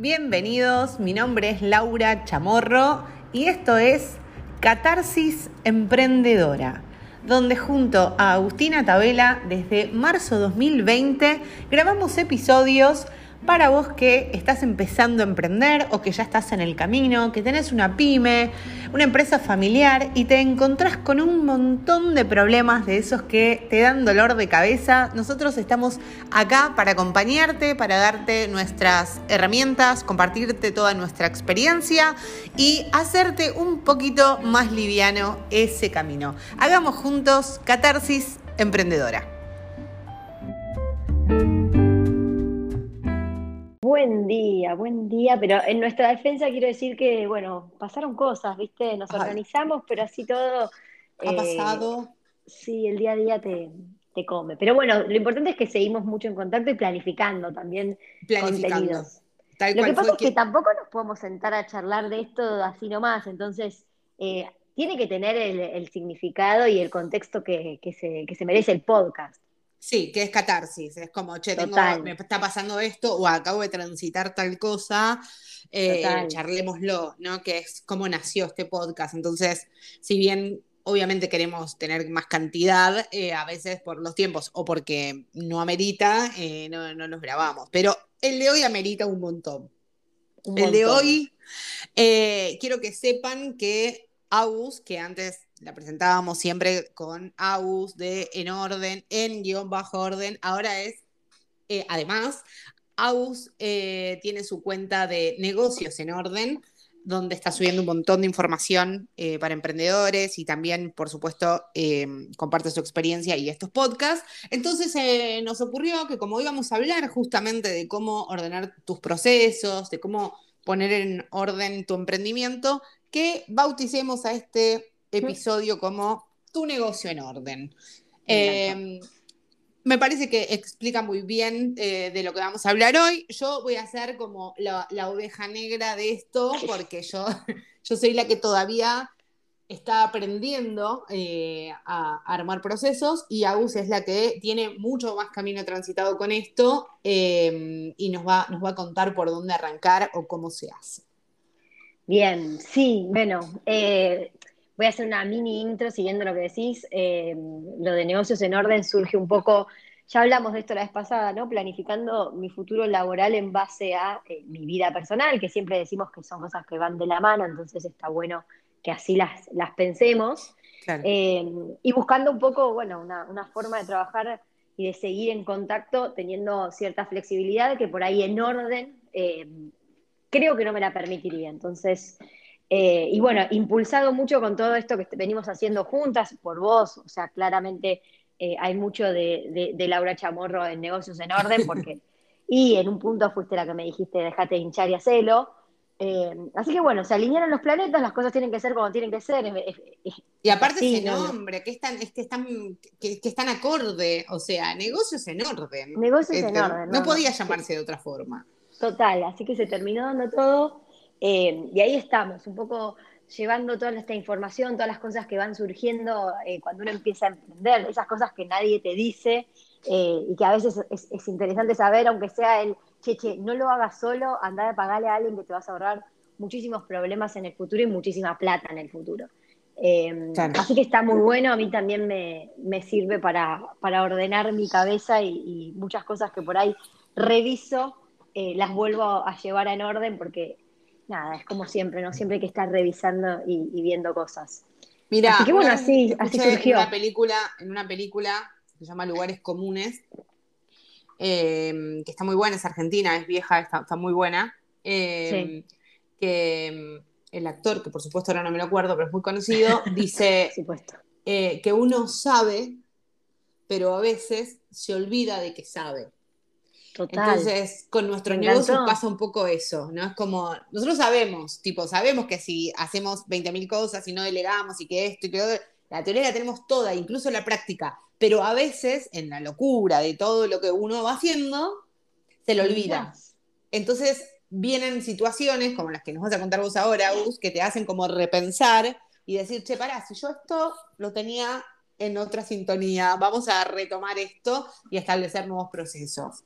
Bienvenidos, mi nombre es Laura Chamorro y esto es Catarsis Emprendedora, donde junto a Agustina Tabela desde marzo 2020 grabamos episodios para vos que estás empezando a emprender o que ya estás en el camino, que tenés una pyme, una empresa familiar y te encontrás con un montón de problemas de esos que te dan dolor de cabeza. Nosotros estamos acá para acompañarte, para darte nuestras herramientas, compartirte toda nuestra experiencia y hacerte un poquito más liviano ese camino. Hagamos juntos Catarsis Emprendedora. Buen día, buen día, pero en nuestra defensa quiero decir que, bueno, pasaron cosas, ¿viste? Nos organizamos, pero así todo... Ha eh, pasado. Sí, el día a día te, come. Pero bueno, lo importante es que seguimos mucho en contacto y planificando también contenidos. lo que pasa es que... tampoco nos podemos sentar a charlar de esto así nomás, entonces eh, tiene que tener el, significado y el contexto que, se, que se merece el podcast. Sí, que es catarsis, es como, che, me está pasando esto o acabo de transitar tal cosa, eh, charlémoslo, ¿no? Que es cómo nació este podcast. Entonces, si bien obviamente queremos tener más cantidad, eh, a veces por los tiempos o porque no amerita, eh, no, no, nos grabamos. Pero el de hoy amerita un montón. el de hoy, quiero que sepan que Agus, que antes la presentábamos siempre con AUS de en orden, en guion bajo orden. Ahora es, eh, además, AUS eh, tiene su cuenta de negocios en orden, donde está subiendo un montón de información eh, para emprendedores y también, por supuesto, comparte su experiencia y estos podcasts. Entonces nos ocurrió que como íbamos a hablar justamente de cómo ordenar tus procesos, de cómo poner en orden tu emprendimiento, que bauticemos a este episodio como Tu negocio en orden. Em, me parece que explica muy bien eh, de lo que vamos a hablar hoy. Yo voy a ser como la, oveja negra de esto, porque yo, yo soy la que todavía está aprendiendo eh, a, armar procesos y Agus es la que tiene mucho más camino transitado con esto em, y nos va, nos va a contar por dónde arrancar o cómo se hace. Bien, sí, bueno, eh, Voy a hacer una mini intro siguiendo lo que decís. Eh, lo de negocios en orden surge un poco, ya hablamos de esto la vez pasada, ¿no? Planificando mi futuro laboral en base a eh, mi vida personal, que siempre decimos que son cosas que van de la mano, entonces está bueno que así las, las pensemos. Eh, y buscando un poco, bueno, una, una forma de trabajar y de seguir en contacto teniendo cierta flexibilidad que por ahí en orden creo que no me la permitiría. Entonces, eh, y bueno, impulsado mucho con todo esto que venimos haciendo juntas, por vos, o sea, claramente eh, hay mucho de, Laura Chamorro en negocios en orden, porque, y en un punto fuiste la que me dijiste, dejate de hinchar y hacelo. Eh, así que bueno, se alinearon los planetas, las cosas tienen que ser como tienen que ser. y aparte ese nombre, que es tan, es que es tan, que, es tan acorde, o sea, negocios en orden. Negocios en orden. No, podía llamarse de otra forma. Total, así que se terminó dando todo. Eh, y ahí estamos, un poco llevando toda esta información, todas las cosas que van surgiendo eh, cuando uno empieza a emprender, esas cosas que nadie te dice eh, y que a veces es, interesante saber, aunque sea el, che, no lo hagas solo, andar a pagarle a alguien que te vas a ahorrar muchísimos problemas en el futuro y muchísima plata en el futuro. Así que está muy bueno, a mí también me, sirve para, ordenar mi cabeza y, muchas cosas que por ahí reviso, las vuelvo a llevar en orden porque nada, es como siempre, ¿no? Siempre hay que estar revisando y, viendo cosas. Mira, así bueno, así, surgió. En una película, en una película que se llama Lugares Comunes, eh, que está muy buena, es argentina, es vieja, está, muy buena. Eh, que mm, el actor, que por supuesto ahora no me lo acuerdo, pero es muy conocido, dice eh, que uno sabe, pero a veces se olvida de que sabe. Entonces, con nuestro negocio pasa un poco eso, ¿no? Es como, nosotros sabemos, tipo, sabemos que si hacemos 20.000 cosas y no delegamos y que esto y que la teoría la tenemos toda, incluso la práctica, pero a veces, en la locura de todo lo que uno va haciendo, se lo olvida. Entonces, vienen situaciones como las que nos vas a contar vos ahora, Gus, que te hacen como repensar y decir, che, pará, si yo esto lo tenía en otra sintonía, vamos a retomar esto y establecer nuevos procesos.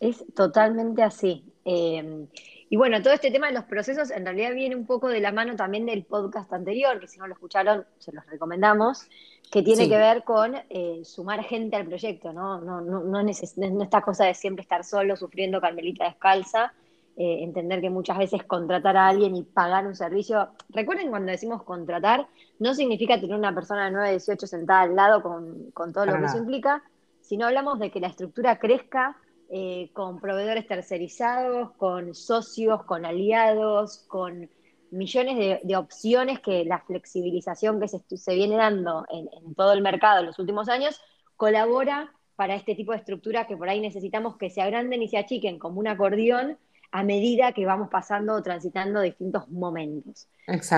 Es totalmente así. Em, Y bueno, todo este tema de los procesos en realidad viene un poco de la mano también del podcast anterior, que si no lo escucharon, se los recomendamos, que tiene que ver con eh, sumar gente al proyecto, ¿no? No, no, no, no, esta cosa de siempre estar solo, sufriendo Carmelita descalza, eh, entender que muchas veces contratar a alguien y pagar un servicio. Recuerden cuando decimos contratar, no significa tener una persona de 9 18 sentada al lado con, con todo lo que eso implica, sino hablamos de que la estructura crezca eh, con proveedores tercerizados, con socios, con aliados, con millones de, opciones que la flexibilización que se, viene dando en, todo el mercado en los últimos años colabora para este tipo de estructura que por ahí necesitamos que se agranden y se achiquen como un acordeón a medida que vamos pasando o transitando distintos momentos.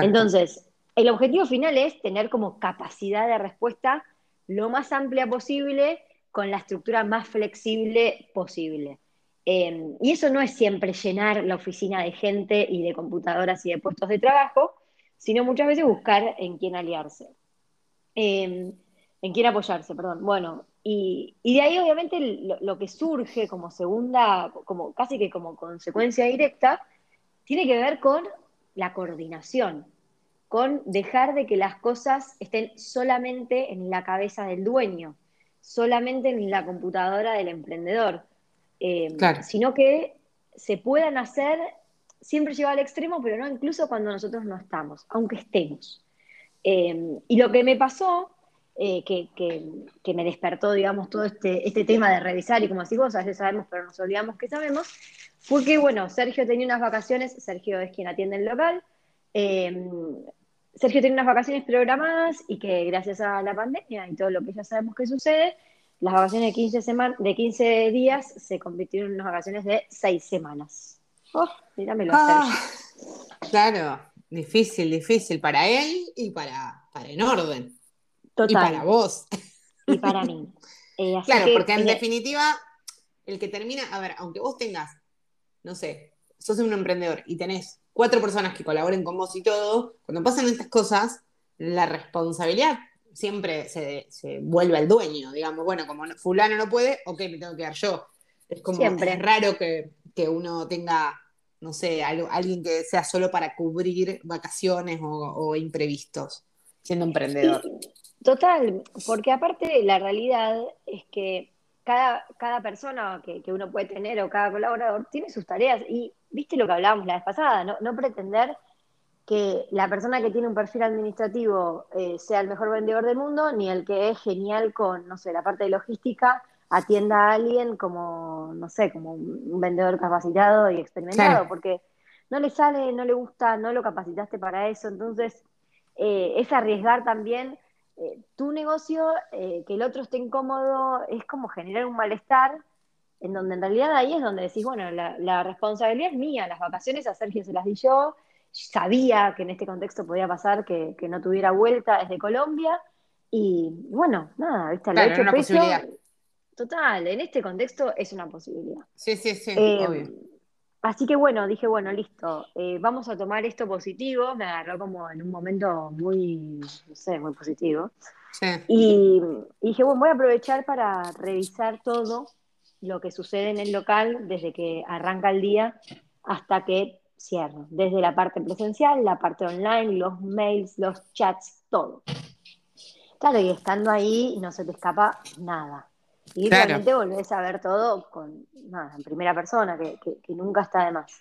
Entonces, el objetivo final es tener como capacidad de respuesta lo más amplia posible con la estructura más flexible posible. Em, y eso no es siempre llenar la oficina de gente y de computadoras y de puestos de trabajo, sino muchas veces buscar en quién aliarse, em, en quién apoyarse, perdón. Bueno, y, de ahí obviamente lo, que surge como segunda, como casi que como consecuencia directa, tiene que ver con la coordinación, con dejar de que las cosas estén solamente en la cabeza del dueño solamente en la computadora del emprendedor, eh, sino que se puedan hacer, siempre lleva al extremo, pero no incluso cuando nosotros no estamos, aunque estemos. Eh, y lo que me pasó, eh, que, me despertó, digamos, todo este, este tema de revisar y como así vos, a veces sabemos, pero nos olvidamos que sabemos, fue que, bueno, Sergio tenía unas vacaciones, Sergio es quien atiende el local, Sergio tiene unas vacaciones programadas y que gracias a la pandemia y todo lo que ya sabemos que sucede, las vacaciones de 15, de 15 días se convirtieron en unas vacaciones de 6 semanas. Oh, míramelo ah, Claro, difícil, difícil para él y para, para En Orden. Total. Y para vos. Y para mí. Eh, claro, porque en definitiva, el que termina, a ver, aunque vos tengas, no sé, sos un emprendedor y tenés cuatro personas que colaboren con vos y todo, cuando pasan estas cosas, la responsabilidad siempre se, vuelve al dueño, digamos, bueno, como fulano no puede, ok, me tengo que dar yo. Es como siempre. es raro que, uno tenga, no sé, alguien que sea solo para cubrir vacaciones o, imprevistos, siendo emprendedor. total, porque aparte la realidad es que cada, cada persona que, que, uno puede tener o cada colaborador tiene sus tareas y viste lo que hablábamos la vez pasada, no, no pretender que la persona que tiene un perfil administrativo eh, sea el mejor vendedor del mundo, ni el que es genial con, no sé, la parte de logística, atienda a alguien como, no sé, como un vendedor capacitado y experimentado, porque no le sale, no le gusta, no lo capacitaste para eso, entonces eh, es arriesgar también eh, tu negocio, que el otro esté incómodo, es como generar un malestar en donde en realidad ahí es donde decís, bueno, la, responsabilidad es mía, las vacaciones a Sergio se las di yo, sabía que en este contexto podía pasar que, no tuviera vuelta desde Colombia, y bueno, nada, ¿viste? Claro, una posibilidad. Total, en este contexto es una posibilidad. Sí, sí, sí, eh, obvio. Así que bueno, dije, bueno, listo, eh, vamos a tomar esto positivo, me agarró como en un momento muy, no sé, muy positivo. Sí. y dije, bueno, voy a aprovechar para revisar todo lo que sucede en el local desde que arranca el día hasta que cierra, desde la parte presencial, la parte online, los mails, los chats, todo. Claro, y estando ahí no se te escapa nada. Y realmente volvés a ver todo con, nada, en primera persona, que, nunca está de más.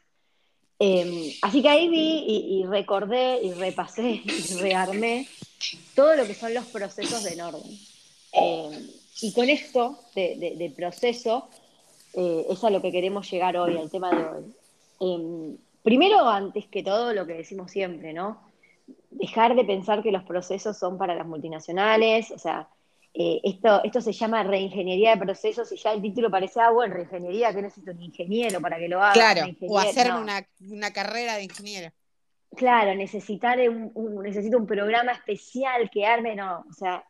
Em, así que ahí vi y, recordé y repasé y rearmé todo lo que son los procesos de orden. Em, y con esto de, proceso eh, es a lo que queremos llegar hoy, al tema de hoy. Em, primero, antes que todo, lo que decimos siempre, ¿no? Dejar de pensar que los procesos son para las multinacionales, o sea, eh, esto, esto se llama reingeniería de procesos y ya el título parece, ah, bueno, reingeniería, que necesito un ingeniero para que lo haga. Claro, o hacer una, carrera de ingeniero. Claro, necesitar un, necesito un programa especial que arme, no, o sea,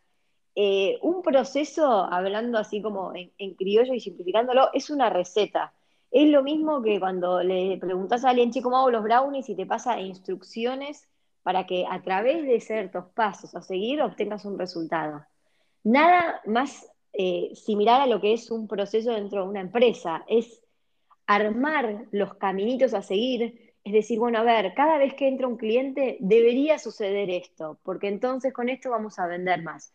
eh, un proceso, hablando así como en, criollo y simplificándolo, es una receta. Es lo mismo que cuando le preguntas a alguien, chico, ¿cómo hago los brownies? y te pasa instrucciones para que a través de ciertos pasos a seguir obtengas un resultado. Nada más eh, similar a lo que es un proceso dentro de una empresa. Es armar los caminitos a seguir, es decir, bueno, a ver, cada vez que entra un cliente debería suceder esto, porque entonces con esto vamos a vender más.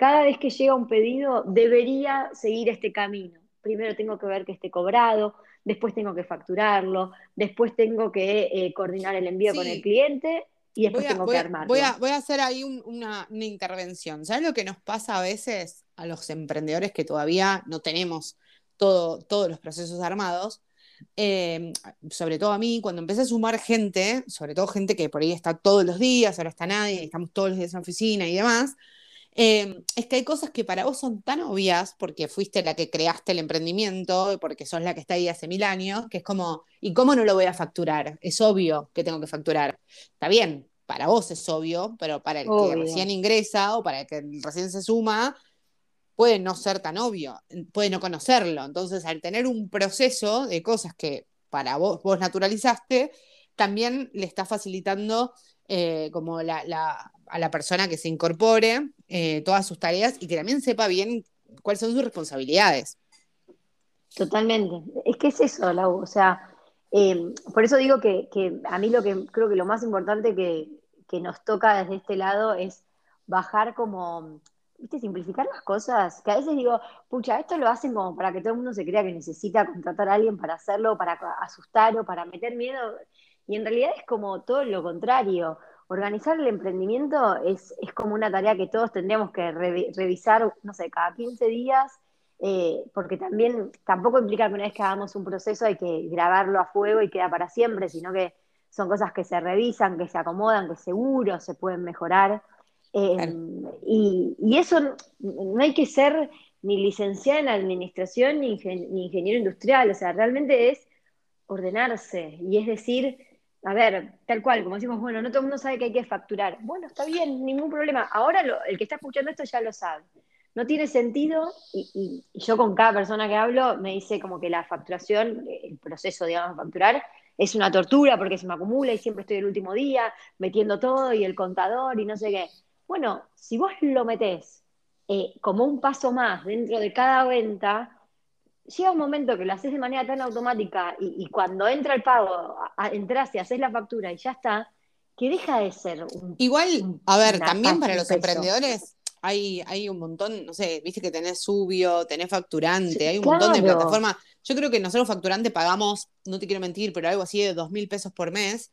Cada vez que llega un pedido debería seguir este camino. Primero tengo que ver que esté cobrado, después tengo que facturarlo, después tengo que eh, coordinar el envío con el cliente y después tengo que armarlo. Voy a, voy a hacer ahí una, una, intervención. ¿Sabes lo que nos pasa a veces a los emprendedores que todavía no tenemos todo, todos los procesos armados? Em, sobre todo a mí, cuando empecé a sumar gente, sobre todo gente que por ahí está todos los días, ahora está nadie, estamos todos los días en la oficina y demás, em, es que hay cosas que para vos son tan obvias porque fuiste la que creaste el emprendimiento, porque sos la que está ahí hace mil años, que es como, ¿y cómo no lo voy a facturar? Es obvio que tengo que facturar. Está bien, para vos es obvio, pero para el que recién ingresa o para el que recién se suma, puede no ser tan obvio, puede no conocerlo. Entonces, al tener un proceso de cosas que para vos, vos naturalizaste, también le está facilitando eh, como a la persona que se incorpore eh, todas sus tareas y que también sepa bien cuáles son sus responsabilidades. Totalmente. Es que es eso, Lau. O sea, eh, por eso digo que, a mí lo que creo que lo más importante que, que nos toca desde este lado es bajar como ¿viste? simplificar las cosas, que a veces digo, pucha, esto lo hacen como para que todo el mundo se crea que necesita contratar a alguien para hacerlo, para asustar o para meter miedo, y en realidad es como todo lo contrario. Organizar el emprendimiento es, como una tarea que todos tendríamos que revisar, no sé, cada 15 días, eh, porque también tampoco implica que una vez que hagamos un proceso hay que grabarlo a fuego y queda para siempre, sino que son cosas que se revisan, que se acomodan, que seguro se pueden mejorar. Em, y, eso no, hay que ser ni licenciada en administración ni, ingeniero industrial, o sea, realmente es ordenarse y es decir, a ver, tal cual, como decimos, bueno, no todo el mundo sabe que hay que facturar. Bueno, está bien, ningún problema. Ahora el que está escuchando esto ya lo sabe. No tiene sentido, y, yo con cada persona que hablo me dice como que la facturación, el proceso, digamos, de facturar, es una tortura porque se me acumula y siempre estoy el último día metiendo todo y el contador y no sé qué. Bueno, si vos lo metés eh, como un paso más dentro de cada venta, llega un momento que lo haces de manera tan automática y, cuando entra el pago, entras y haces la factura y ya está, que deja de ser un. Igual, a ver, también para los emprendedores. Hay, hay un montón, no sé, viste que tenés Subio, tenés Facturante, hay un montón de plataformas. Yo creo que nosotros Facturante pagamos, no te quiero mentir, pero algo así de dos mil pesos por mes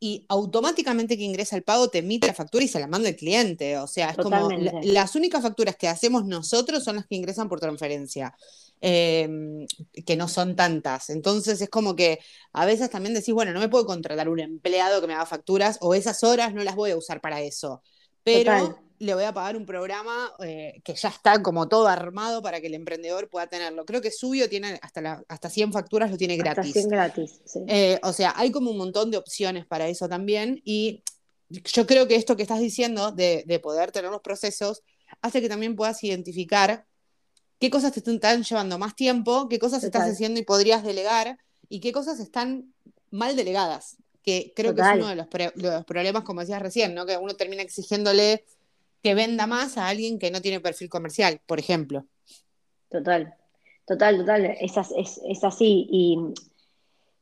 y automáticamente que ingresa el pago te emite la factura y se la manda el cliente. O sea, es como las únicas facturas que hacemos nosotros son las que ingresan por transferencia, em, que no son tantas. Entonces es como que a veces también decís, bueno, no me puedo contratar un empleado que me haga facturas o esas horas no las voy a usar para eso. Pero le voy a pagar un programa eh, que ya está como todo armado para que el emprendedor pueda tenerlo. Creo que Subio tiene hasta, hasta 100 facturas, lo tiene gratis. Hasta 100 gratis, sí. Eh, o sea, hay como un montón de opciones para eso también y yo creo que esto que estás diciendo de, poder tener los procesos hace que también puedas identificar qué cosas te están llevando más tiempo, qué cosas estás haciendo y podrías delegar y qué cosas están mal delegadas, que creo que es uno de los, problemas, como decías recién, ¿no? que uno termina exigiéndole que venda más a alguien que no tiene perfil comercial, por ejemplo. Total, total, total, es, es, así. Y,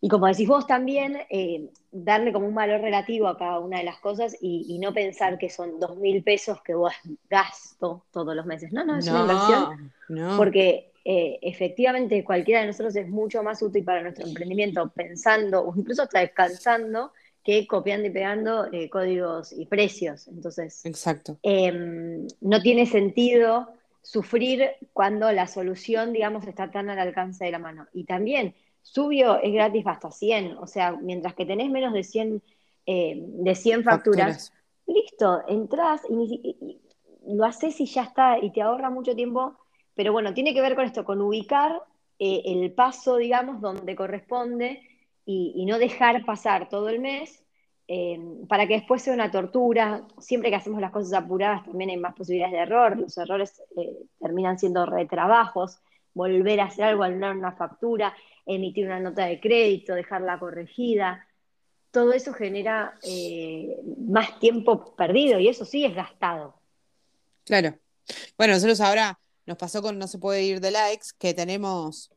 como decís vos también, eh, darle como un valor relativo a cada una de las cosas y, no pensar que son dos mil pesos que vos gasto todos los meses. No, no, es una inversión. Porque eh, efectivamente cualquiera de nosotros es mucho más útil para nuestro emprendimiento pensando o incluso hasta descansando que copiando y pegando eh, códigos y precios. Entonces, Exacto. Em, no tiene sentido sufrir cuando la solución, digamos, está tan al alcance de la mano. Y también, Subio es gratis hasta 100, o sea, mientras que tenés menos de 100, eh, de 100 facturas, listo, entras y, lo haces y ya está, y te ahorra mucho tiempo, pero bueno, tiene que ver con esto, con ubicar eh, el paso, digamos, donde corresponde y, no dejar pasar todo el mes eh, para que después sea una tortura. Siempre que hacemos las cosas apuradas también hay más posibilidades de error. Los errores terminan siendo retrabajos, volver a hacer algo, anular una factura, emitir una nota de crédito, dejarla corregida. Todo eso genera eh, más tiempo perdido y eso sí es gastado. Claro. Bueno, nosotros ahora nos pasó con No se puede ir de likes, que tenemos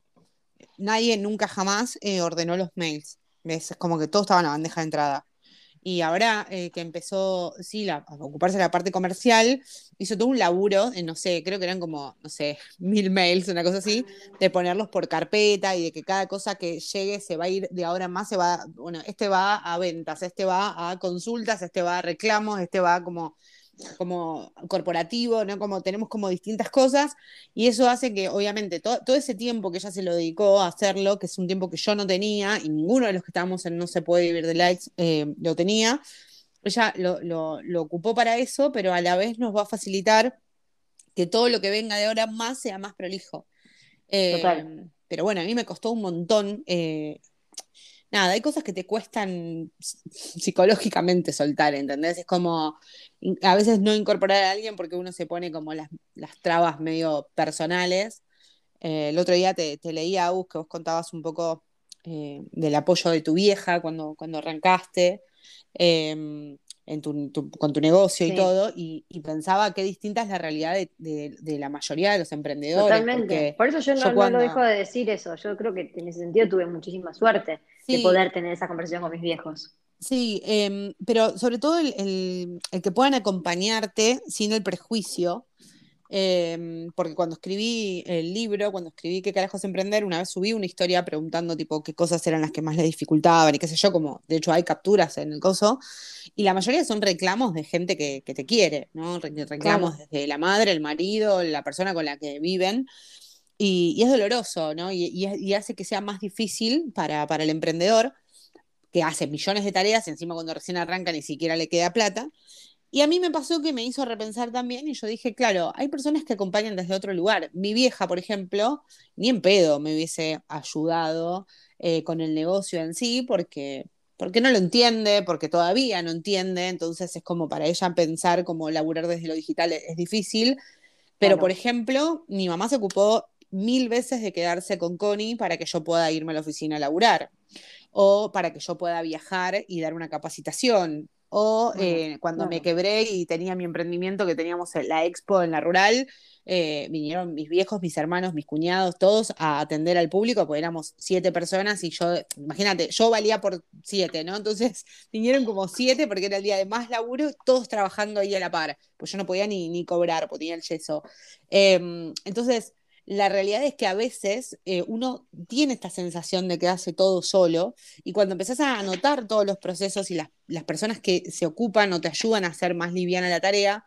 nadie nunca jamás eh, ordenó los mails. Es como que todo estaba en la bandeja de entrada. Y ahora eh, que empezó, sí, a ocuparse de la parte comercial, hizo todo un laburo, no sé, creo que eran como, no sé, mil mails, una cosa así, de ponerlos por carpeta y de que cada cosa que llegue se va a ir, de ahora en más se va, bueno, este va a ventas, este va a consultas, este va a reclamos, este va como como corporativo, ¿no? Como tenemos como distintas cosas y eso hace que obviamente todo, ese tiempo que ella se lo dedicó a hacerlo, que es un tiempo que yo no tenía y ninguno de los que estábamos en No se puede vivir de likes eh, lo tenía, ella lo, ocupó para eso, pero a la vez nos va a facilitar que todo lo que venga de ahora más sea más prolijo. Eh, pero bueno, a mí me costó un montón eh, nada, hay cosas que te cuestan psicológicamente soltar, ¿entendés? Es como a veces no incorporar a alguien porque uno se pone como las, trabas medio personales. Eh, el otro día te, te leía, Agus, que vos contabas un poco eh, del apoyo de tu vieja cuando, cuando arrancaste. Con tu negocio y todo, y, pensaba qué distinta es la realidad de, la mayoría de los emprendedores. Totalmente. Por eso yo no, lo dejo de decir eso. Yo creo que en ese sentido tuve muchísima suerte de poder tener esa conversación con mis viejos. Sí, em, pero sobre todo el, que puedan acompañarte sin el prejuicio Em, porque cuando escribí el libro, cuando escribí qué carajos emprender, una vez subí una historia preguntando tipo qué cosas eran las que más le dificultaban y qué sé yo, como de hecho hay capturas en el coso, y la mayoría son reclamos de gente que, te quiere, ¿no? Reclamos desde la madre, el marido, la persona con la que viven. Y, es doloroso, ¿no? Y, hace que sea más difícil para, para el emprendedor, que hace millones de tareas y encima cuando recién arranca ni siquiera le queda plata. Y a mí me pasó que me hizo repensar también y yo dije, claro, hay personas que acompañan desde otro lugar. Mi vieja, por ejemplo, ni en pedo me hubiese ayudado eh, con el negocio en sí porque, porque no lo entiende, porque todavía no entiende, entonces es como para ella pensar como laburar desde lo digital es, difícil. Pero, por ejemplo, mi mamá se ocupó mil veces de quedarse con Connie para que yo pueda irme a la oficina a laburar o para que yo pueda viajar y dar una capacitación o eh, cuando me quebré y tenía mi emprendimiento, que teníamos la expo en la rural, eh, vinieron mis viejos, mis hermanos, mis cuñados, todos a atender al público, porque éramos siete personas y yo, imagínate, yo valía por siete, ¿no? Entonces vinieron como siete porque era el día de más laburo, todos trabajando ahí a la par, pues yo no podía ni, ni cobrar, porque tenía el yeso. Em, entonces, la realidad es que a veces eh, uno tiene esta sensación de que hace todo solo y cuando empezás a anotar todos los procesos y las, personas que se ocupan o te ayudan a hacer más liviana la tarea,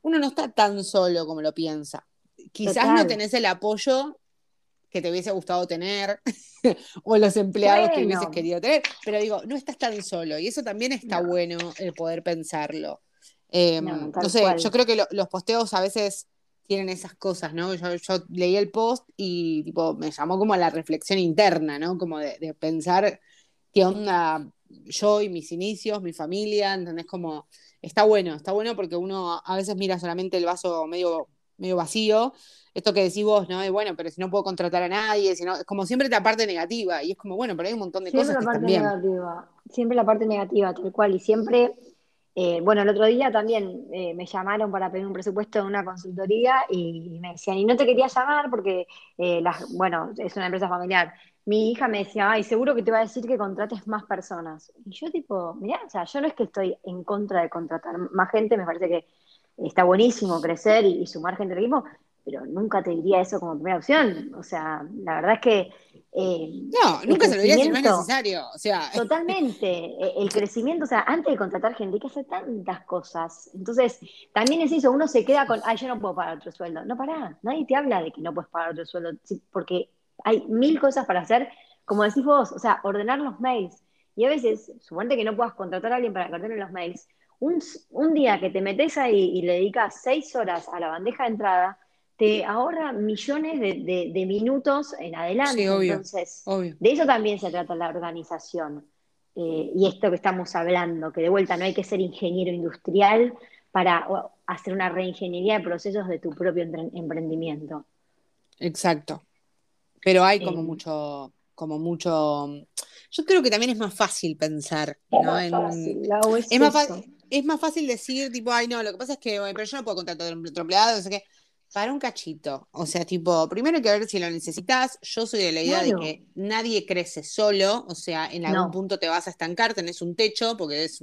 uno no está tan solo como lo piensa. Quizás no tenés el apoyo que te hubiese gustado tener o los empleados que hubieses querido tener, pero digo, no estás tan solo y eso también está bueno el poder pensarlo. Em, no, sé, yo creo que los posteos a veces tienen esas cosas, ¿no? Yo, leí el post y tipo, me llamó como a la reflexión interna, ¿no? Como de, pensar qué onda yo y mis inicios, mi familia, ¿entendés? Como está bueno, está bueno porque uno a veces mira solamente el vaso medio, medio vacío. Esto que decís vos, ¿no? De bueno, pero si no puedo contratar a nadie, si es como siempre la parte negativa. Y es como, bueno, pero hay un montón de cosas. Siempre la parte negativa, siempre la parte negativa, tal cual. Y siempre eh, bueno, el otro día también eh, me llamaron para pedir un presupuesto en una consultoría y me decían, y no te quería llamar porque, eh, bueno, es una empresa familiar. Mi hija me decía, ay, seguro que te va a decir que contrates más personas. Y yo tipo, mirá, o sea, yo no es que estoy en contra de contratar más gente, me parece que está buenísimo crecer y, sumar gente al pero nunca te diría eso como primera opción. O sea, la verdad es que... Eh, no, nunca se lo diría si no es necesario. O sea. Totalmente. E, el crecimiento, o sea, antes de contratar gente hay que hacer tantas cosas. Entonces, también es eso, uno se queda con, ay, yo no puedo pagar otro sueldo. No, pará, nadie te habla de que no puedes pagar otro sueldo, porque hay mil cosas para hacer, como decís vos, o sea, ordenar los mails. Y a veces, suponte que no puedas contratar a alguien para que ordene los mails, un, un, día que te metes ahí y le dedicas seis horas a la bandeja de entrada, te ahorra millones de, minutos en adelante. Entonces, de eso también se trata la organización. Eh, y esto que estamos hablando, que de vuelta no hay que ser ingeniero industrial para hacer una reingeniería de procesos de tu propio emprendimiento. Exacto. Pero hay como eh. mucho, como mucho. Yo creo que también es más fácil pensar, ¿no? es, más fácil, es, más fácil decir, tipo, ay, no, lo que pasa es que, pero yo no puedo contratar a otro empleado, no sé qué para un cachito. O sea, tipo, primero hay que ver si lo necesitas. Yo soy de la idea de que nadie crece solo. O sea, en algún punto te vas a estancar, tenés un techo, porque es,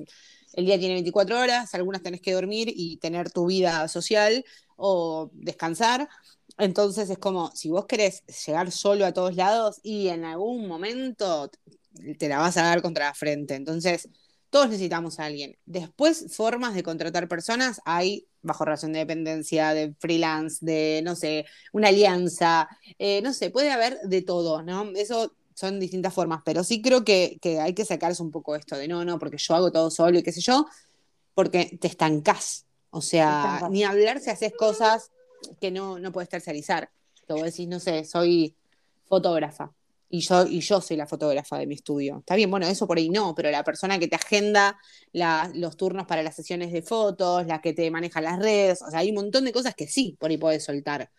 el día tiene 24 horas, algunas tenés que dormir y tener tu vida social o descansar. Entonces es como, si vos querés llegar solo a todos lados y en algún momento te la vas a dar contra la frente. Entonces, todos necesitamos a alguien. Después, formas de contratar personas hay bajo relación de dependencia, de freelance, de, no sé, una alianza, eh, no sé, puede haber de todo, ¿no? Eso son distintas formas, pero sí creo que, hay que sacarse un poco esto de no, no, porque yo hago todo solo y qué sé yo, porque te estancás. O sea, ni hablar si haces cosas que no, no puedes tercerizar. Te vos decís, no sé, soy fotógrafa y yo, y yo soy la fotógrafa de mi estudio. Está bien, bueno, eso por ahí no, pero la persona que te agenda los turnos para las sesiones de fotos, la que te maneja las redes, o sea, hay un montón de cosas que sí, por ahí puedes soltar.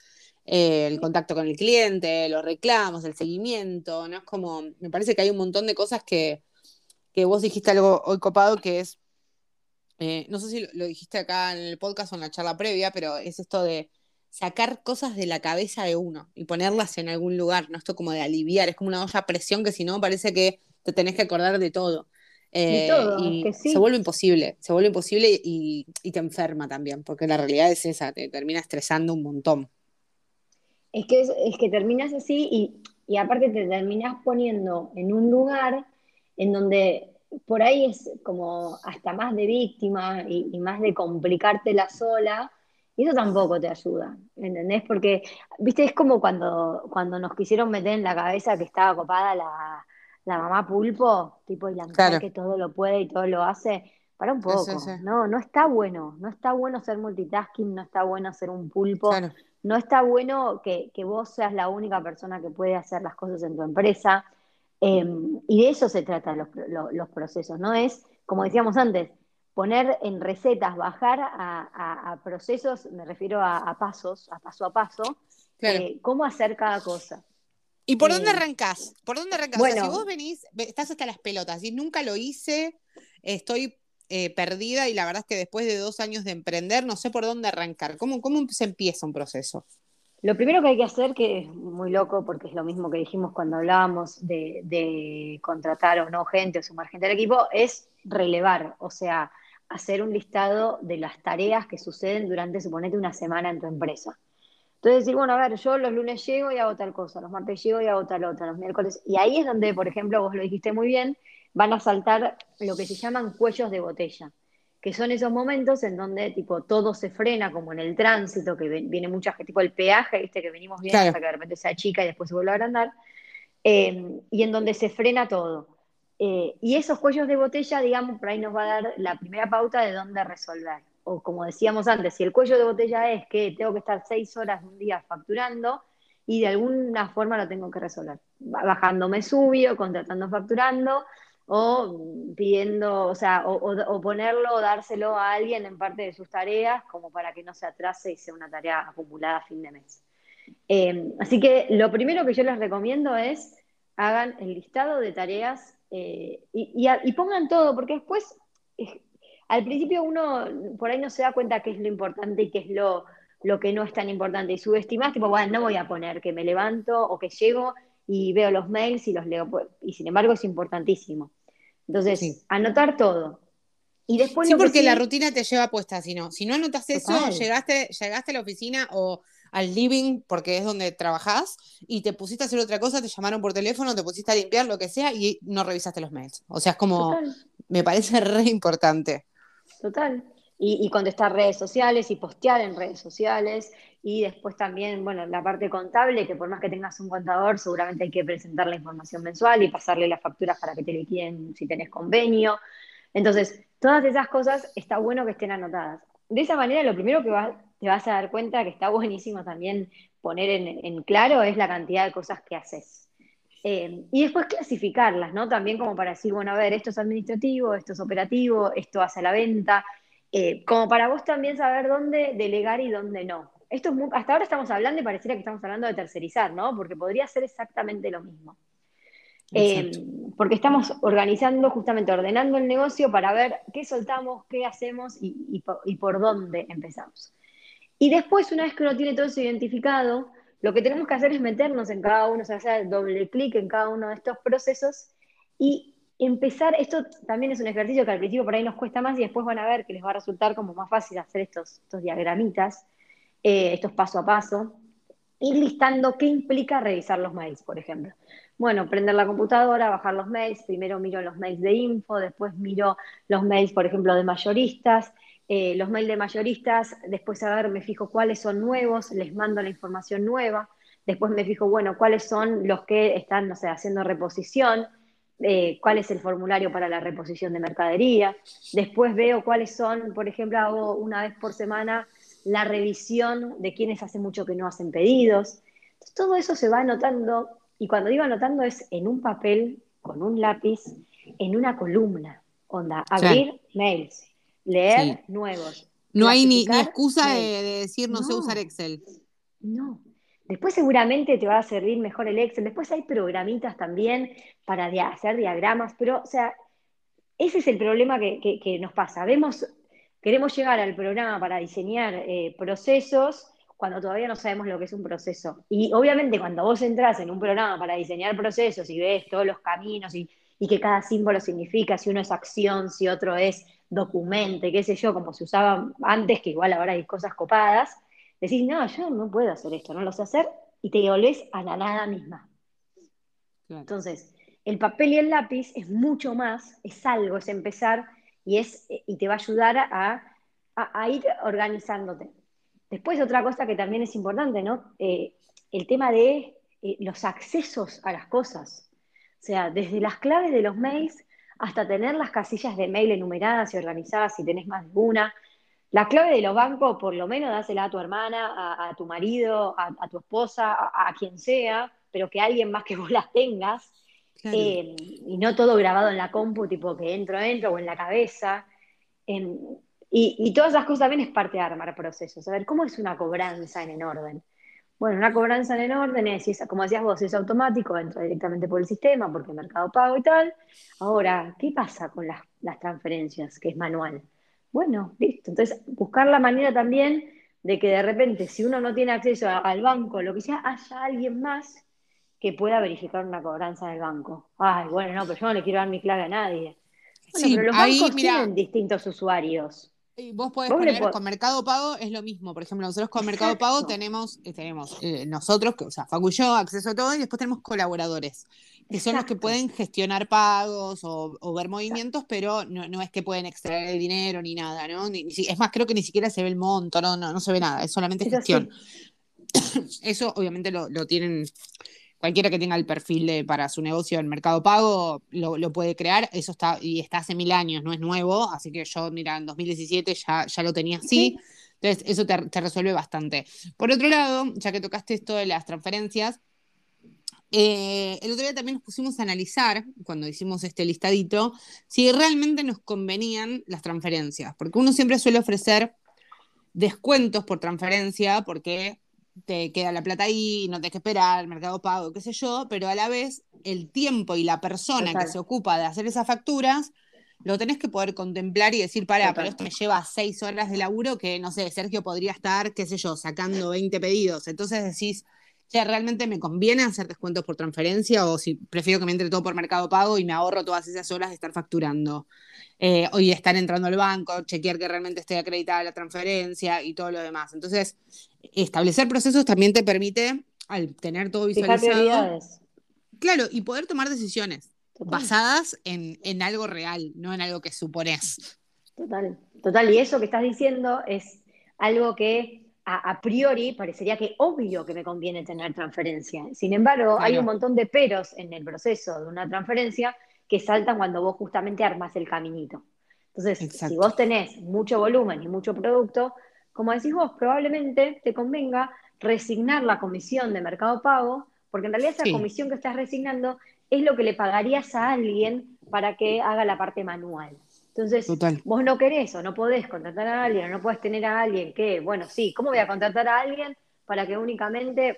Eh, el contacto con el cliente, los reclamos, el seguimiento, ¿no? Es como, me parece que hay un montón de cosas que, que vos dijiste algo hoy copado que es, eh, no sé si lo dijiste acá en el podcast o en la charla previa, pero es esto de sacar cosas de la cabeza de uno y ponerlas en algún lugar, ¿no? Esto como de aliviar, es como una olla a presión que si no parece que te tenés que acordar de todo. Eh, y se vuelve imposible, se vuelve imposible y, te enferma también, porque la realidad es esa, te termina estresando un montón. Es que, es, que terminas así y, y aparte te terminas poniendo en un lugar en donde por ahí es como hasta más de víctima y, y más de complicártela sola, y eso tampoco te ayuda, ¿entendés? Porque, viste, es como cuando, cuando nos quisieron meter en la cabeza que estaba copada la, mamá pulpo, tipo, y la mujer que todo lo puede y todo lo hace. Para un poco, no, no está bueno, no está bueno ser multitasking, no está bueno ser un pulpo, no está bueno que, vos seas la única persona que puede hacer las cosas en tu empresa. Em, y de eso se tratan los, los procesos, ¿no? Es, como decíamos antes, poner en recetas, bajar a, procesos, me refiero a, pasos, a paso a paso, eh, cómo hacer cada cosa. ¿Y por dónde eh, arrancás? ¿Por dónde arrancás? si vos venís, estás hasta las pelotas, y nunca lo hice, estoy eh, perdida y la verdad es que después de dos años de emprender no sé por dónde arrancar. ¿Cómo, cómo se empieza un proceso? Lo primero que hay que hacer, que es muy loco porque es lo mismo que dijimos cuando hablábamos de, de contratar o no gente o sumar gente al equipo, es relevar. O sea, hacer un listado de las tareas que suceden durante, suponete, una semana en tu empresa. Entonces decir, bueno, a ver, yo los lunes llego y hago tal cosa, los martes llego y hago tal otra, los miércoles. Y ahí es donde, por ejemplo, vos lo dijiste muy bien, van a saltar lo que se llaman cuellos de botella, que son esos momentos en donde tipo todo se frena, como en el tránsito, que viene mucha gente, tipo el peaje, viste, que venimos bien hasta que de repente se achica y después se vuelve a agrandar, eh, y en donde se frena todo. Eh, y esos cuellos de botella, digamos, por ahí nos va a dar la primera pauta de dónde resolver. O como decíamos antes, si el cuello de botella es que tengo que estar seis horas un día facturando y de alguna forma lo tengo que resolver. Bajándome subio, contratando facturando o pidiendo, o sea, o, ponerlo o dárselo a alguien en parte de sus tareas como para que no se atrase y sea una tarea acumulada a fin de mes. Eh, así que lo primero que yo les recomiendo es hagan el listado de tareas eh, y, pongan todo, porque después, al principio uno por ahí no se da cuenta qué es lo importante y qué es lo, lo que no es tan importante. Y subestimás, tipo, bueno, no voy a poner que me levanto o que llego y veo los mails y los leo. Pues, y sin embargo es importantísimo. Entonces, anotar todo. Y después sí, porque la rutina te lleva puesta, si no, si no anotas eso, llegaste, llegaste a la oficina o al living porque es donde trabajás y te pusiste a hacer otra cosa, te llamaron por teléfono, te pusiste a limpiar, lo que sea, y no revisaste los mails. O sea, es como, me parece re importante. Total. Y, y, contestar redes sociales y postear en redes sociales. Y después también, bueno, la parte contable, que por más que tengas un contador, seguramente hay que presentar la información mensual y pasarle las facturas para que te liquiden si tenés convenio. Entonces, todas esas cosas está bueno que estén anotadas. De esa manera, lo primero que vas, te vas a dar cuenta que está buenísimo también poner en, claro es la cantidad de cosas que haces. Eh, y después clasificarlas, ¿no? También como para decir, bueno, a ver, esto es administrativo, esto es operativo, esto hace la venta, eh, como para vos también saber dónde delegar y dónde no. Esto hasta ahora estamos hablando y pareciera que estamos hablando de tercerizar, ¿no? Porque podría ser exactamente lo mismo. Eh, porque estamos organizando, justamente ordenando el negocio para ver qué soltamos, qué hacemos y por dónde empezamos. Y después, una vez que uno tiene todo eso identificado, lo que tenemos que hacer es meternos en cada uno, o sea, hacer doble clic en cada uno de estos procesos y empezar, esto también es un ejercicio que al principio por ahí nos cuesta más y después van a ver que les va a resultar como más fácil hacer estos, estos diagramitas, eh, estos paso a paso, ir listando qué implica revisar los mails, por ejemplo. Bueno, prender la computadora, bajar los mails, primero miro los mails de info, después miro los mails, por ejemplo, de mayoristas, eh, los mails de mayoristas, después a ver, me fijo cuáles son nuevos, les mando la información nueva, después me fijo, bueno, cuáles son los que están, no sé, haciendo reposición, eh, cuál es el formulario para la reposición de mercadería, después veo cuáles son, por ejemplo, hago una vez por semana la revisión de quienes hace mucho que no hacen pedidos. todo eso se va anotando y cuando digo anotando es en un papel, con un lápiz, en una columna. Onda, abrir mails, leer nuevos. No hay ni, excusa de, decir no, sé usar Excel. No. Después seguramente te va a servir mejor el Excel. Después hay programitas también para hacer diagramas, pero, o sea, ese es el problema que nos pasa. Vemos queremos llegar al programa para diseñar eh, procesos cuando todavía no sabemos lo que es un proceso. Y obviamente cuando vos entras en un programa para diseñar procesos y ves todos los caminos y, que cada símbolo significa, si uno es acción, si otro es documente, qué sé yo, como se usaba antes, que igual ahora hay cosas copadas, decís, no, yo no puedo hacer esto, no lo sé hacer, y te volvés a la nada misma. Entonces, el papel y el lápiz es mucho más, es algo, es empezar y, es, y te va a ayudar a, ir organizándote. Después otra cosa que también es importante, ¿no? Eh, el tema de eh, los accesos a las cosas. O sea, desde las claves de los mails hasta tener las casillas de mail enumeradas y organizadas si tenés más de una. La clave de los bancos, por lo menos, dásela a tu hermana, a, tu marido, a, tu esposa, a, quien sea, pero que alguien más que vos las tengas. Eh, y no todo grabado en la compu, tipo que entro, entro, o en la cabeza. Em, y, todas esas cosas también es parte de armar procesos. A ver, ¿cómo es una cobranza en el orden? Bueno, una cobranza en el orden es, como decías vos, es automático, entra directamente por el sistema, porque el mercado pago y tal. Ahora, ¿qué pasa con las, transferencias, que es manual? Bueno, listo. Entonces, buscar la manera también de que de repente, si uno no tiene acceso al banco, lo que sea, haya alguien más que pueda verificar una cobranza del banco. Ay, bueno, no, pero yo no le quiero dar mi clave a nadie. Bueno, pero los bancos tienen distintos usuarios. Vos podés poner con Mercado Pago, es lo mismo. Por ejemplo, nosotros con Mercado Pago tenemos, eh, tenemos eh, nosotros, o sea, Facu y yo, acceso a todo, y después tenemos colaboradores, que son los que pueden gestionar pagos o, ver movimientos, pero no, es que pueden extraer el dinero ni nada, ¿no? es más, creo que ni siquiera se ve el monto, no, no, se ve nada, es solamente gestión. Eso obviamente lo, lo tienen cualquiera que tenga el perfil para su negocio en Mercado Pago lo, puede crear. Eso está, y está hace mil años, no es nuevo. Así que yo, mira, en 2017 ya, ya lo tenía así. Entonces, eso te, resuelve bastante. Por otro lado, ya que tocaste esto de las transferencias, eh, el otro día también nos pusimos a analizar, cuando hicimos este listadito, si realmente nos convenían las transferencias. Porque uno siempre suele ofrecer descuentos por transferencia, porque te queda la plata ahí, no tienes que esperar, mercado pago, qué sé yo, pero a la vez el tiempo y la persona que se ocupa de hacer esas facturas, lo tenés que poder contemplar y decir, para, pero esto me lleva seis horas de laburo que, no sé, Sergio podría estar, qué sé yo, sacando 20 pedidos. Entonces decís, ya realmente me conviene hacer descuentos por transferencia o si prefiero que me entre todo por mercado pago y me ahorro todas esas horas de estar facturando. Eh, o estar entrando al banco, chequear que realmente esté acreditada la transferencia y todo lo demás. Entonces, establecer procesos también te permite, al tener todo visualizado, claro, y poder tomar decisiones basadas en, algo real, no en algo que supones. Total, total. Y eso que estás diciendo es algo que a, priori parecería que obvio que me conviene tener transferencia. Sin embargo, hay un montón de peros en el proceso de una transferencia que saltan cuando vos justamente armas el caminito. Entonces, si vos tenés mucho volumen y mucho producto, como decís vos, probablemente te convenga resignar la comisión de mercado pago, porque en realidad esa comisión que estás resignando es lo que le pagarías a alguien para que haga la parte manual. Entonces, vos no querés o no podés contratar a alguien o no podés tener a alguien que, bueno, sí, ¿cómo voy a contratar a alguien para que únicamente,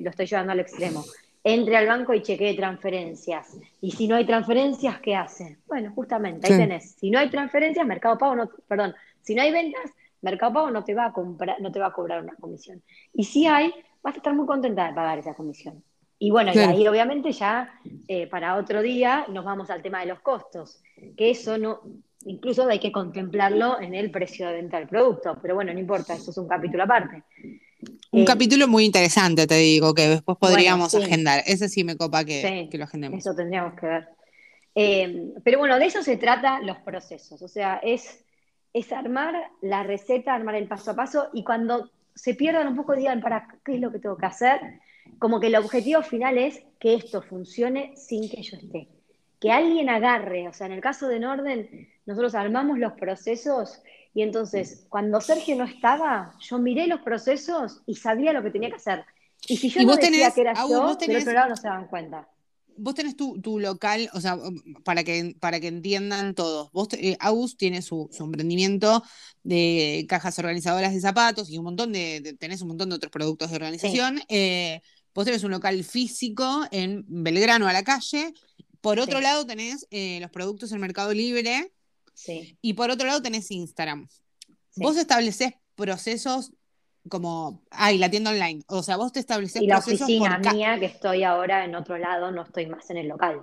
lo estoy llevando al extremo, entre al banco y chequee transferencias. Y si no hay transferencias, ¿qué hace? Bueno, justamente, ahí tenés. Si no hay transferencias, Mercado Pago no, perdón, si no hay ventas, Mercado Pago no te va a comprar, no te va a cobrar una comisión. Y si hay, vas a estar muy contenta de pagar esa comisión. Y bueno, y ahí obviamente ya eh, para otro día nos vamos al tema de los costos, que eso no, incluso hay que contemplarlo en el precio de venta del producto, pero bueno, no importa, eso es un capítulo aparte. Un eh, capítulo muy interesante, te digo, que después podríamos agendar. Ese sí me copa que, que, lo agendemos. Eso tendríamos que ver. Eh, pero bueno, de eso se trata los procesos, o sea, es, es armar la receta, armar el paso a paso y cuando se pierdan un poco digan, para, ¿qué es lo que tengo que hacer? como que el objetivo final es que esto funcione sin que yo esté. Que alguien agarre, o sea, en el caso de Norden, nosotros armamos los procesos y entonces cuando Sergio no estaba, yo miré los procesos y sabía lo que tenía que hacer. Y si yo no decía que era yo, del otro lado no se daban cuenta. Vos tenés tu, local, o sea, para que, para que entiendan todos. Vos, eh, Agus tiene su, emprendimiento de cajas organizadoras de zapatos y un montón de, tenés un montón de otros productos de organización. Eh, Vos tenés un local físico en Belgrano a la calle. Por otro lado tenés eh, los productos en Mercado Libre. Sí. Y por otro lado tenés Instagram. Vos estableces procesos como, ay, la tienda online. O sea, vos te estableces y la oficina mía, que estoy ahora en otro lado, no estoy más en el local.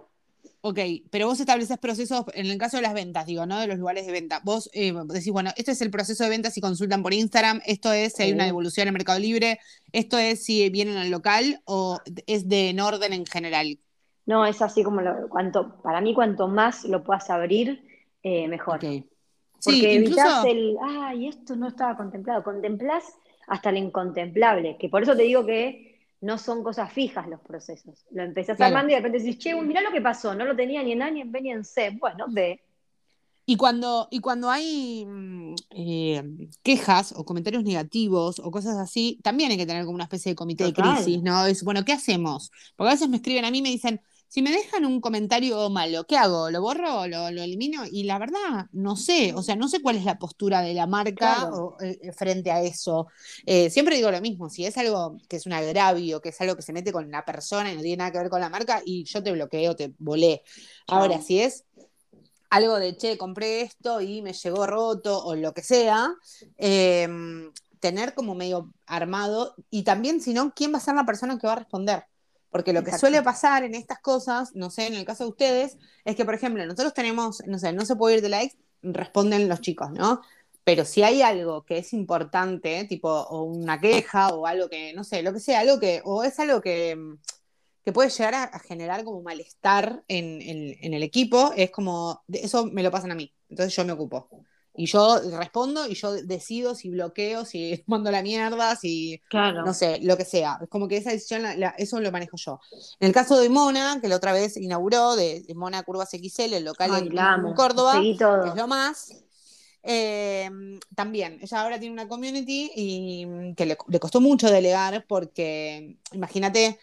Ok, pero vos estableces procesos, en el caso de las ventas, digo, ¿no? De los lugares de venta. Vos eh, decís, bueno, este es el proceso de venta si consultan por Instagram, esto es si hay una devolución en Mercado Libre, esto es si vienen al local o es de en orden en general. No, es así como lo, cuanto, para mí cuanto más lo puedas abrir, eh, mejor. Okay. Porque evitas el, ay, esto no estaba contemplado. Contemplás hasta el incontemplable, que por eso te digo que no son cosas fijas los procesos. Lo empezás armando y de repente dices, che, mirá lo que pasó, no lo tenía ni en A, ni en B, ni en C. Bueno, ve. Y cuando, y cuando hay mm, eh, quejas o comentarios negativos o cosas así, también hay que tener como una especie de comité de crisis, ¿no? Es, bueno, ¿qué hacemos? Porque a veces me escriben a mí y me dicen, si me dejan un comentario malo, ¿qué hago? ¿Lo borro? o lo elimino? Y la verdad, no sé, o sea, no sé cuál es la postura de la marca eh, eh, frente a eso. Eh, siempre digo lo mismo, si es algo que es un agravio, que es algo que se mete con la persona y no tiene nada que ver con la marca, y yo te bloqueo, te volé. Ahora, si es algo de, che, compré esto y me llegó roto o lo que sea, em, tener como medio armado y también, si no, ¿quién va a ser la persona que va a responder? Porque lo que suele pasar en estas cosas, no sé, en el caso de ustedes, es que, por ejemplo, nosotros tenemos, no sé, no se puede ir de likes, responden los chicos, ¿no? Pero si hay algo que es importante, tipo, o una queja, o algo que, no sé, lo que sea, algo que, o es algo que, que puede llegar a, generar como malestar en, en, el equipo, es como, eso me lo pasan a mí, entonces yo me ocupo. Y yo respondo y yo decido si bloqueo, si mando la mierda, si. No sé, lo que sea. Es como que esa decisión, eso lo manejo yo. En el caso de Mona, que la otra vez inauguró, de, Mona Curvas XL, el local en, Córdoba, es lo más. Eh, también, ella ahora tiene una community y que le, le costó mucho delegar porque, imagínate,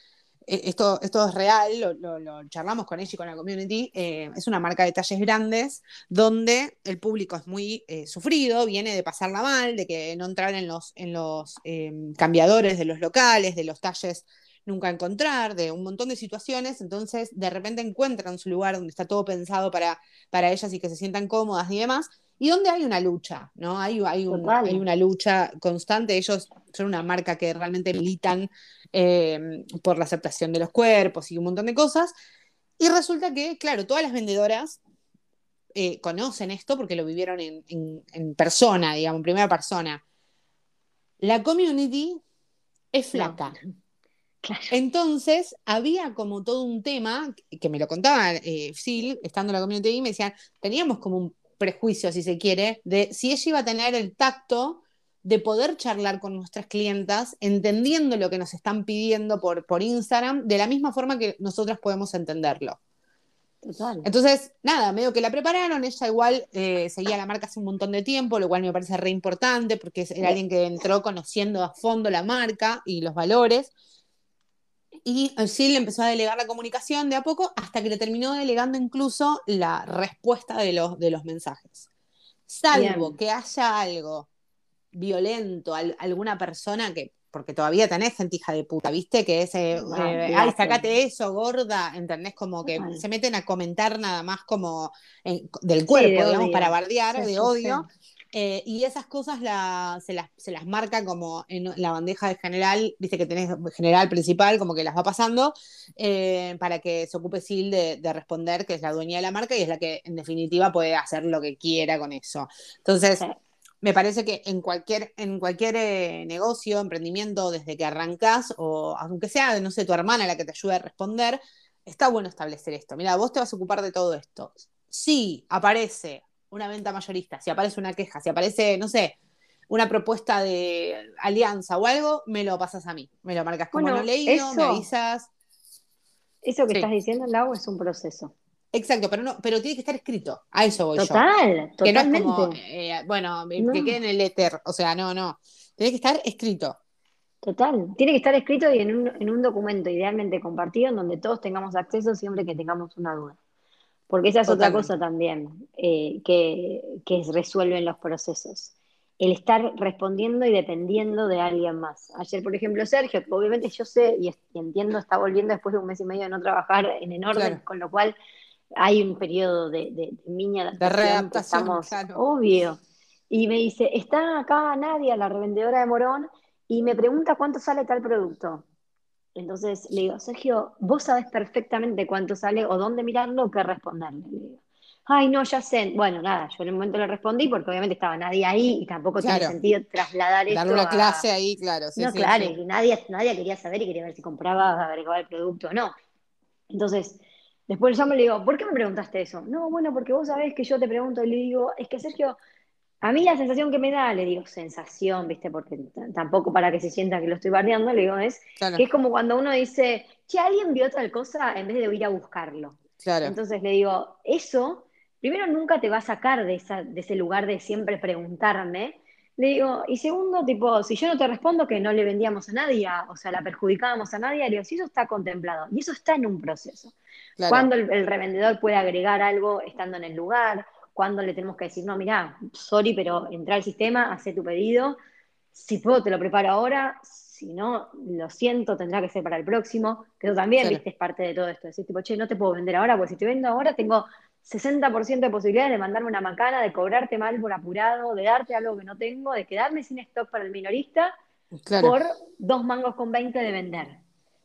esto, esto es real, lo, charlamos con ella y con la community, eh, es una marca de talles grandes donde el público es muy eh, sufrido, viene de pasarla mal, de que no entrar en los, en los em, cambiadores de los locales, de los talles nunca encontrar, de un montón de situaciones, entonces de repente encuentran su lugar donde está todo pensado para, para ellas y que se sientan cómodas y demás, y donde hay una lucha, ¿no? Hay, hay, hay una lucha constante, ellos son una marca que realmente militan Em, por la aceptación de los cuerpos y un montón de cosas. Y resulta que, claro, todas las vendedoras eh, conocen esto porque lo vivieron en, persona, digamos, en primera persona. La community es flaca. Entonces, había como todo un tema, que me lo contaba eh, Phil, estando en la community, y me decían, teníamos como un prejuicio, si se quiere, de si ella iba a tener el tacto de poder charlar con nuestras clientas, entendiendo lo que nos están pidiendo por, por Instagram, de la misma forma que nosotras podemos entenderlo. Entonces, nada, medio que la prepararon, ella igual eh, seguía la marca hace un montón de tiempo, lo cual me parece re importante porque era alguien que entró conociendo a fondo la marca y los valores. Y sí le empezó a delegar la comunicación de a poco hasta que le terminó delegando incluso la respuesta de los, de los mensajes. Salvo que haya algo violento, alguna persona que, porque todavía tenés gente hija de puta, ¿viste? Que es, eh, eh, ay, sacate eso, gorda, ¿entendés? Como que se meten a comentar nada más como del cuerpo, digamos, para bardear, de odio. Eh, y esas cosas se, las, marca como en la bandeja de general, viste que tenés general principal, como que las va pasando, eh, para que se ocupe Sil de, responder, que es la dueña de la marca y es la que en definitiva puede hacer lo que quiera con eso. Entonces, me parece que en cualquier, en cualquier eh, negocio, emprendimiento, desde que arrancas, o aunque sea, no sé, tu hermana la que te ayude a responder, está bueno establecer esto. Mira, vos te vas a ocupar de todo esto. Si aparece una venta mayorista, si aparece una queja, si aparece, no sé, una propuesta de alianza o algo, me lo pasas a mí. Me lo marcas como no leído, me avisas. Eso que estás diciendo, Lau, es un proceso. Exacto, pero no, pero tiene que estar escrito. A eso voy Total, yo. Que no es como, eh, bueno, que quede en el éter. O sea, no, no. Tiene que estar escrito. Total, tiene que estar escrito y en un, en un documento idealmente compartido en donde todos tengamos acceso siempre que tengamos una duda. Porque esa es otra cosa también eh, que, que resuelven los procesos. El estar respondiendo y dependiendo de alguien más. Ayer, por ejemplo, Sergio, que obviamente yo sé y, entiendo, está volviendo después de un mes y medio de no trabajar en En Orden, con lo cual hay un periodo de, de, de miña de readaptación. Obvio. Y me dice, está acá Nadia, la revendedora de Morón, y me pregunta cuánto sale tal producto. Entonces le digo, Sergio, vos sabés perfectamente cuánto sale o dónde mirarlo o qué responderle. Le digo, ay, no, ya sé. Bueno, nada, yo en el momento le respondí porque obviamente estaba nadie ahí y tampoco tiene sentido trasladar. Dar una clase ahí, claro. no, claro, y nadie, nadie quería saber y quería ver si compraba, agregaba el producto o no. Entonces, después yo me le digo, ¿por qué me preguntaste eso? No, bueno, porque vos sabés que yo te pregunto y le digo, es que Sergio, a mí la sensación que me da, le digo sensación, ¿viste? Porque tampoco para que se sienta que lo estoy bardeando, le digo, es que es como cuando uno dice, che, alguien vio tal cosa en vez de ir a buscarlo. Claro. Entonces le digo, eso, primero nunca te va a sacar de, esa, de ese lugar de siempre preguntarme. Le digo, y segundo, tipo, si yo no te respondo que no le vendíamos a nadie, o sea, la perjudicábamos a nadie, le digo, si eso está contemplado, y eso está en un proceso. Cuando el revendedor puede agregar algo estando en el lugar, cuándo le tenemos que decir, no, mira, sorry, pero entra al sistema, hace tu pedido, si puedo te lo preparo ahora, si no, lo siento, tendrá que ser para el próximo, que eso también, viste, es parte de todo esto, decir, tipo, che, no te puedo vender ahora, porque si te vendo ahora tengo 60% de posibilidades de mandarme una macana, de cobrarte mal por apurado, de darte algo que no tengo, de quedarme sin stock para el minorista, por dos mangos con 20 de vender.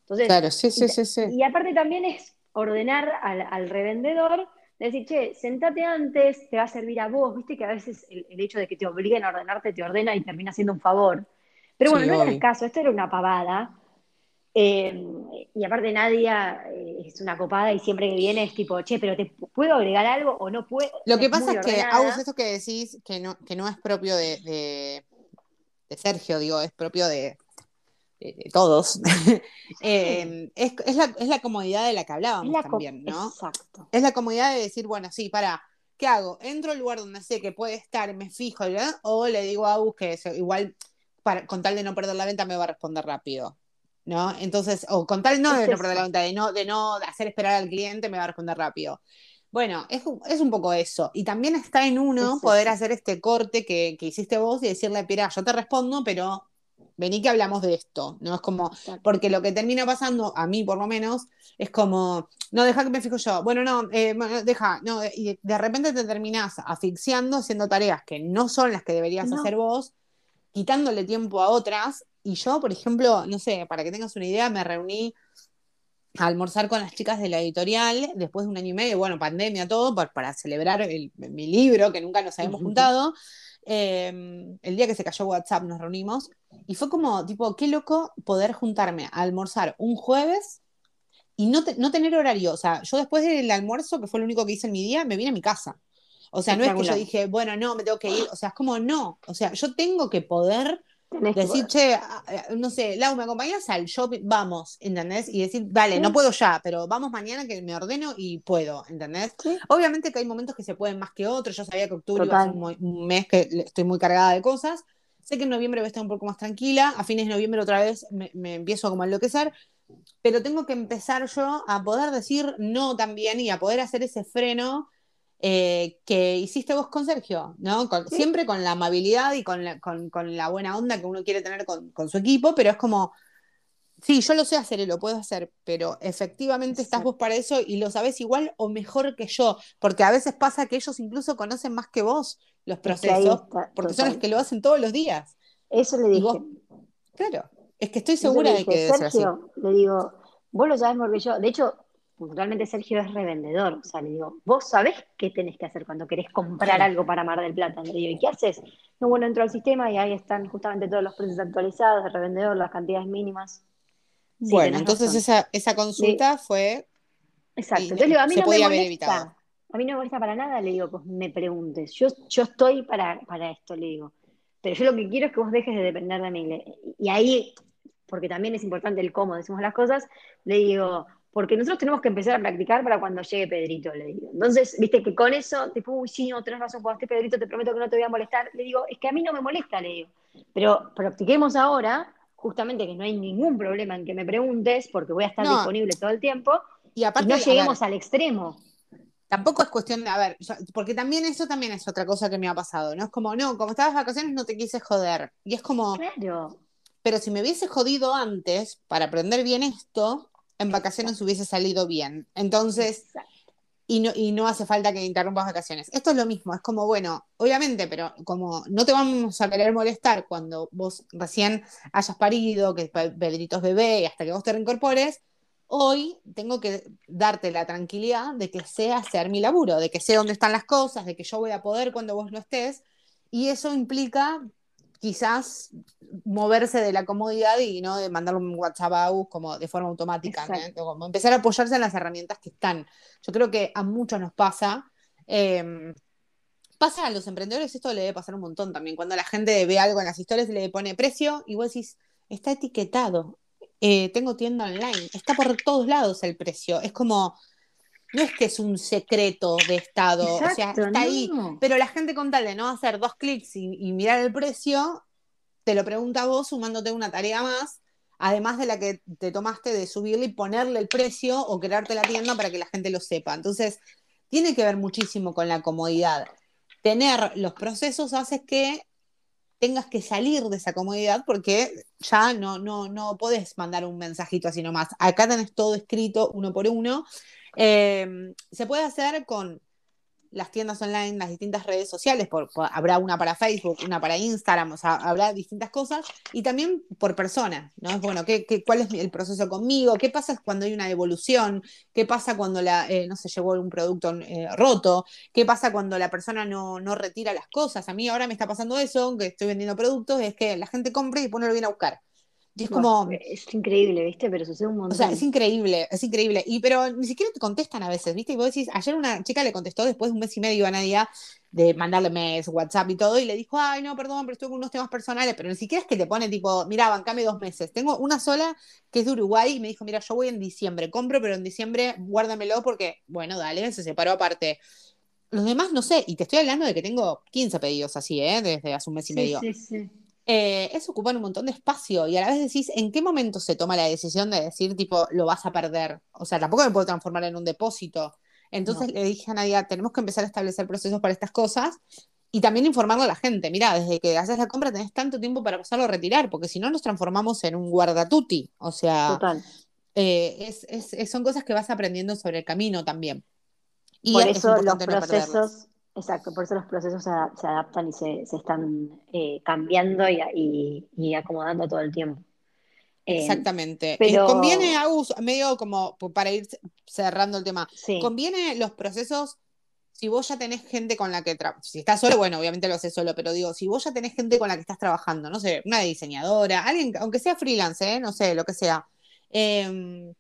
Entonces, claro, sí, sí, sí, sí. Y aparte también es ordenar al, al revendedor decir, che, sentate antes, te va a servir a vos, viste que a veces el, hecho de que te obliguen a ordenarte te ordena y termina siendo un favor. Pero bueno, no era el caso, esto era una pavada. Eh, y aparte Nadia eh, es una copada y siempre que viene es tipo, che, pero ¿te puedo agregar algo o no puedo? Lo que pasa es que, Agus, esto que decís, que no, que no es propio de, de Sergio, digo, es propio de, todos, em, es, la, comodidad de la que hablábamos también, ¿no? Exacto. Es la comodidad de decir, bueno, sí, para, ¿qué hago? ¿Entro al lugar donde sé que puede estar, me fijo, o le digo a Agus que igual, para, con tal de no perder la venta, me va a responder rápido? ¿No? Entonces, o con tal no de no perder la venta, de no, de no hacer esperar al cliente, me va a responder rápido. Bueno, es, un poco eso. Y también está en uno poder hacer este corte que, que, hiciste vos y decirle, mira, yo te respondo, pero vení que hablamos de esto, ¿no? Es como, porque lo que termina pasando, a mí por lo menos, es como, no, deja que me fijo yo, bueno, no, eh, deja, no, y de repente te terminás asfixiando haciendo tareas que no son las que deberías hacer vos, quitándole tiempo a otras, y yo, por ejemplo, no sé, para que tengas una idea, me reuní a almorzar con las chicas de la editorial después de un año y medio, bueno, pandemia, todo, para, celebrar mi libro, que nunca nos habíamos juntado. Em, el día que se cayó WhatsApp nos reunimos y fue como, tipo, qué loco poder juntarme a almorzar un jueves y no, no tener horario. O sea, yo después del almuerzo, que fue lo único que hice en mi día, me vine a mi casa. O sea, no es que yo dije, bueno, no, me tengo que ir. O sea, es como, no. O sea, yo tengo que poder decir, che, no sé, Lau, ¿me acompañas al shopping? Vamos, ¿entendés? Y decir, vale, no puedo ya, pero vamos mañana que me ordeno y puedo, ¿entendés? Obviamente que hay momentos que se pueden más que otros. Yo sabía que octubre iba a ser un, mes que estoy muy cargada de cosas. Sé que en noviembre voy a estar un poco más tranquila. A fines de noviembre otra vez me, me empiezo como a enloquecer. Pero tengo que empezar yo a poder decir no también y a poder hacer ese freno eh, que hiciste vos con Sergio, ¿no? Siempre con la amabilidad y con la, buena onda que uno quiere tener con, su equipo, pero es como, Sí, yo lo sé hacer y lo puedo hacer, pero efectivamente estás vos para eso y lo sabes igual o mejor que yo, porque a veces pasa que ellos incluso conocen más que vos los procesos, porque son los que lo hacen todos los días. Eso le dije. claro, es que estoy segura de que Sergio, Le digo, vos lo sabés mejor que yo. De hecho, realmente Sergio es revendedor. O sea, le digo, vos sabés qué tenés que hacer cuando querés comprar algo para Mar del Plata. Le digo, ¿y qué haces? No, bueno, entro al sistema y ahí están justamente todos los precios actualizados de revendedor, las cantidades mínimas bueno, entonces esa, esa, consulta fue. Exacto. Entonces, digo, a mí no me molesta. A mí no me molesta para nada, le digo, pues me preguntes. Yo, yo estoy para, para esto, le digo. Pero yo lo que quiero es que vos dejes de depender de mí. Y ahí, porque también es importante el cómo decimos las cosas, le digo, porque nosotros tenemos que empezar a practicar para cuando llegue Pedrito, le digo. Entonces, viste que con eso, tipo, uy, sí, no, tenés razón, cuando esté Pedrito te prometo que no te voy a molestar. Le digo, es que a mí no me molesta, le digo. Pero practiquemos ahora justamente que no hay ningún problema en que me preguntes, porque voy a estar disponible todo el tiempo, y, aparte, no lleguemos al extremo. Tampoco es cuestión de, a ver, porque también eso también es otra cosa que me ha pasado, ¿no? Es como, no, como estabas vacaciones no te quise joder. Y es como, claro. pero si me hubiese jodido antes para aprender bien esto, en vacaciones hubiese salido bien. Entonces, y no, y no hace falta que interrumpas vacaciones. Esto es lo mismo, es como, bueno, obviamente, pero como no te vamos a querer molestar cuando vos recién hayas parido, que Pedrito es bebé y hasta que vos te reincorpores, hoy tengo que darte la tranquilidad de que sé hacer mi laburo, de que sé dónde están las cosas, de que yo voy a poder cuando vos no estés, y eso implica quizás moverse de la comodidad y no de mandarle un WhatsApp a como de forma automática, como empezar a apoyarse en las herramientas que están. Yo creo que a muchos nos pasa. Em, pasa a los emprendedores, esto le debe pasar un montón también. Cuando la gente ve algo en las historias y le pone precio, y vos decís, está etiquetado. Eh, tengo tienda online, está por todos lados el precio. Es como, no es que es un secreto de Estado, o sea, está ahí. Pero la gente con tal de no hacer dos clics y, mirar el precio, te lo pregunta vos sumándote una tarea más, además de la que te tomaste de subirle y ponerle el precio o crearte la tienda para que la gente lo sepa. Entonces, tiene que ver muchísimo con la comodidad. Tener los procesos hace que tengas que salir de esa comodidad porque ya no, no, no podés mandar un mensajito así nomás. Acá tenés todo escrito uno por uno Em, se puede hacer con las tiendas online, las distintas redes sociales, por, habrá una para Facebook, una para Instagram, o sea, habrá distintas cosas, y también por persona, ¿no? Es bueno, ¿qué, cuál es el proceso conmigo? ¿Qué pasa cuando hay una devolución? ¿Qué pasa cuando la, eh, no se llevó un producto eh, roto? ¿Qué pasa cuando la persona no, no retira las cosas? A mí ahora me está pasando eso, que estoy vendiendo productos, es que la gente compra y después no lo viene a buscar es como. Es increíble, ¿viste? Pero sucede un montón. O sea, es increíble, es increíble. Y pero ni siquiera te contestan a veces, ¿viste? Y vos decís, ayer una chica le contestó después de un mes y medio a Nadia de mandarle mes, WhatsApp y todo, y le dijo, ay, no, perdón, pero estoy con unos temas personales, pero ni siquiera es que te pone tipo, mira, bancame dos meses. Tengo una sola que es de Uruguay y me dijo, mira, yo voy en diciembre, compro, pero en diciembre guárdamelo porque, bueno, dale, se separó aparte. Los demás no sé, y te estoy hablando de que tengo 15 pedidos así, ¿eh? Desde hace un mes y medio. Sí, sí. Eh, eso ocupa un montón de espacio y a la vez decís, ¿en qué momento se toma la decisión de decir, tipo, lo vas a perder? O sea, tampoco me puedo transformar en un depósito. Entonces le dije a Nadia, tenemos que empezar a establecer procesos para estas cosas y también informarle a la gente, mira, desde que haces la compra tenés tanto tiempo para pasarlo a retirar, porque si no nos transformamos en un guardatuti. O sea, eh, es, son cosas que vas aprendiendo sobre el camino también. Y Por eso los procesos Exacto, por eso los procesos se, adaptan y se, están eh, cambiando y, acomodando todo el tiempo. Eh, Exactamente. Eh, pero... conviene, Agus, medio como para ir cerrando el tema, conviene los procesos, si vos ya tenés gente con la que, si estás solo, bueno, obviamente lo haces solo, pero digo, si vos ya tenés gente con la que estás trabajando, no sé, una diseñadora, alguien, aunque sea freelance, no sé, lo que sea, eh,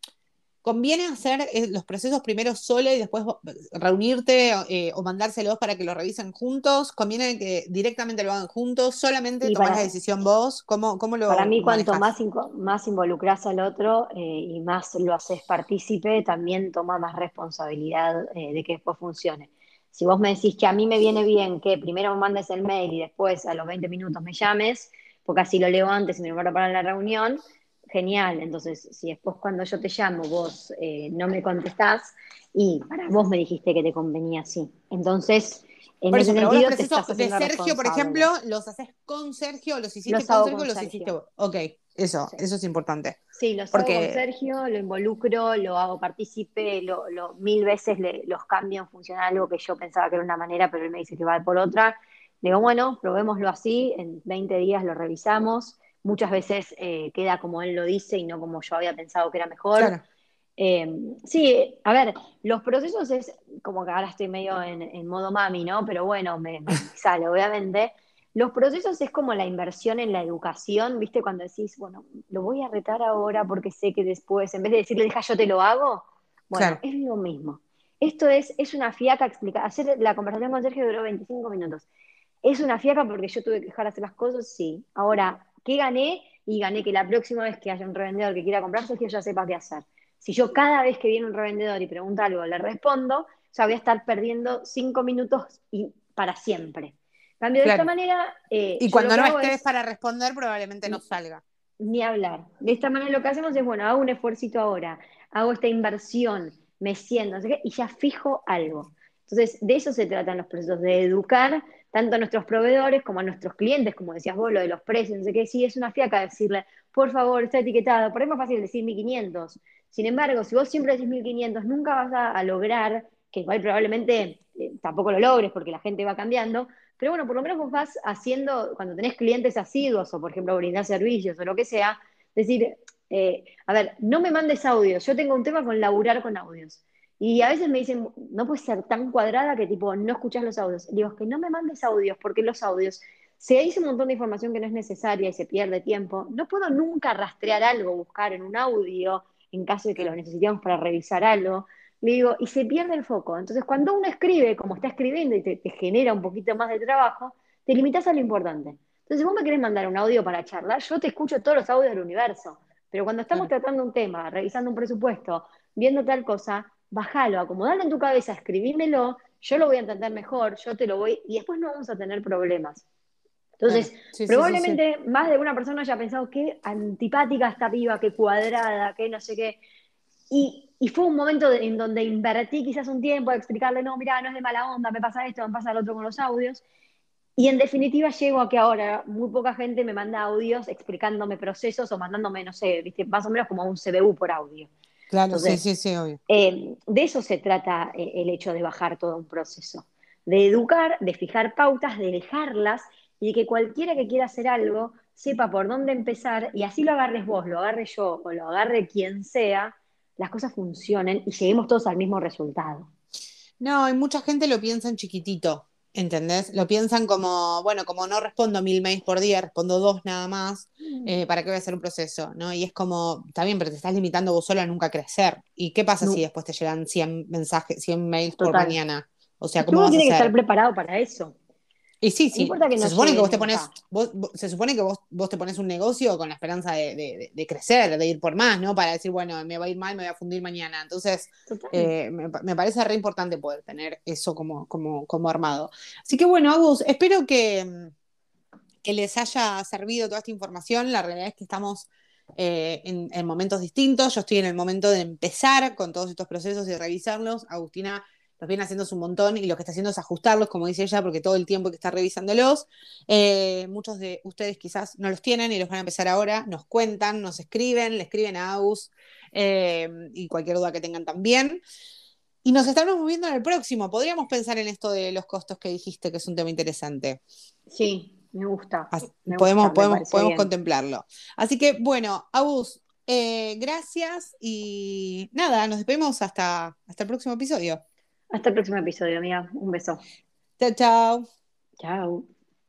¿Conviene hacer eh, los procesos primero solo y después reunirte eh, o mandárselos para que lo revisen juntos? ¿Conviene que directamente lo hagan juntos? ¿Solamente tomar la decisión vos? ¿Cómo, cómo lo Para mí, cuanto más, más involucras al otro eh, y más lo haces partícipe, también toma más responsabilidad de que después funcione. Si vos me decís que a mí me viene bien que primero me mandes el mail y después a los 20 minutos me llames, porque así lo leo antes y me preparo para la reunión, genial. Entonces, si después cuando yo te llamo vos eh, no me contestás y para vos me dijiste que te convenía así. Entonces, en ese sentido, te estás de Sergio, por ejemplo, los haces con Sergio, los hiciste con Sergio, los hiciste vos. Ok, Eso, eso es importante. Sí, lo Porque... con Sergio, lo involucro, lo hago partícipe, lo, mil veces los cambio en función de algo que yo pensaba que era una manera, pero él me dice que va por otra. Digo, bueno, probémoslo así, en 20 días lo revisamos. Muchas veces eh, queda como él lo dice y no como yo había pensado que era mejor. Em, sí, a ver, los procesos es como que ahora estoy medio en, modo mami, ¿no? Pero bueno, me, me sale, obviamente. Los procesos es como la inversión en la educación, ¿viste? Cuando decís, bueno, lo voy a retar ahora porque sé que después, en vez de decirle, deja, yo te lo hago, bueno, es lo mismo. Esto es, es una fiaca explicada. Hacer la conversación con Sergio duró 25 minutos. ¿Es una fiaca porque yo tuve que dejar de hacer las cosas? Sí. Ahora, ¿qué gané? Y gané que la próxima vez que haya un revendedor que quiera comprar Sergio ya sepa qué hacer. Si yo cada vez que viene un revendedor y pregunta algo le respondo, ya voy a estar perdiendo cinco minutos y para siempre. Cambio de esta manera. Eh, y cuando no estés para responder, probablemente no salga. Ni hablar. De esta manera lo que hacemos es, bueno, hago un esfuerzo ahora, hago esta inversión, me siento, y ya fijo algo. Entonces, de eso se tratan los procesos, de educar tanto a nuestros proveedores como a nuestros clientes, como decías vos, lo de los precios, no sé qué, sí, es una fiaca decirle, por favor, está etiquetado, por ahí es más fácil decir 1500. Sin embargo, si vos siempre decís 1500, nunca vas a, lograr, que igual probablemente eh, tampoco lo logres porque la gente va cambiando, pero bueno, por lo menos vos vas haciendo, cuando tenés clientes asiduos o por ejemplo brindar servicios o lo que sea, decir, eh, a ver, no me mandes audios, yo tengo un tema con laburar con audios. Y a veces me dicen, no puede ser tan cuadrada que tipo, no escuchas los audios. Digo, es que no me mandes audios, porque los audios, se dice un montón de información que no es necesaria y se pierde tiempo, no puedo nunca rastrear algo, buscar en un audio, en caso de que lo necesitemos para revisar algo. Le digo, y se pierde el foco. Entonces, cuando uno escribe, como está escribiendo y te, genera un poquito más de trabajo, te limitas a lo importante. Entonces, si vos me querés mandar un audio para charlar, yo te escucho todos los audios del universo. Pero cuando estamos tratando un tema, revisando un presupuesto, viendo tal cosa, bájalo, acomodalo en tu cabeza, escribímelo, yo lo voy a entender mejor, yo te lo voy, y después no vamos a tener problemas. Entonces, probablemente más de una persona haya pensado qué antipática esta piba, qué cuadrada, qué no sé qué. Y, fue un momento en donde invertí quizás un tiempo a explicarle, no, mira, no es de mala onda, me pasa esto, me pasa lo otro con los audios. Y en definitiva llego a que ahora muy poca gente me manda audios explicándome procesos o mandándome, no sé, ¿viste? más o menos como un CBU por audio. Claro, sí, sí, sí, obvio. Eh, de eso se trata eh, el hecho de bajar todo un proceso. De educar, de fijar pautas, de dejarlas y que cualquiera que quiera hacer algo sepa por dónde empezar y así lo agarres vos, lo agarre yo o lo agarre quien sea, las cosas funcionen y lleguemos todos al mismo resultado. No, y mucha gente lo piensa en chiquitito, ¿entendés? Lo piensan como, bueno, como no respondo mil mails por día, respondo dos nada más, mm. eh, ¿para qué voy a hacer un proceso? ¿no? Y es como, está bien, pero te estás limitando vos solo a nunca crecer. ¿Y qué pasa si después te llegan 100 mensajes, 100 mails por mañana? O sea, ¿cómo vas tiene que estar preparado para eso. Y sí, sí. se, supone que vos te pones, se supone que vos, vos, te pones un negocio con la esperanza de, de, crecer, de ir por más, ¿no? Para decir, bueno, me va a ir mal, me voy a fundir mañana. Entonces, eh, me, parece re importante poder tener eso como, como, como armado. Así que bueno, Agus, espero que, que les haya servido toda esta información. La realidad es que estamos eh, en, en momentos distintos. Yo estoy en el momento de empezar con todos estos procesos y revisarlos. Agustina los viene haciendo un montón y lo que está haciendo es ajustarlos, como dice ella, porque todo el tiempo que está revisándolos, eh, muchos de ustedes quizás no los tienen y los van a empezar ahora, nos cuentan, nos escriben, le escriben a Aus eh, y cualquier duda que tengan también. Y nos estamos moviendo en el próximo. Podríamos pensar en esto de los costos que dijiste, que es un tema interesante. Sí, me gusta. podemos podemos, podemos contemplarlo. Así que, bueno, Agus, eh, gracias y nada, nos despedimos hasta, hasta el próximo episodio. Hasta el próximo episodio, amiga. Un beso. Chao, chao. Chao.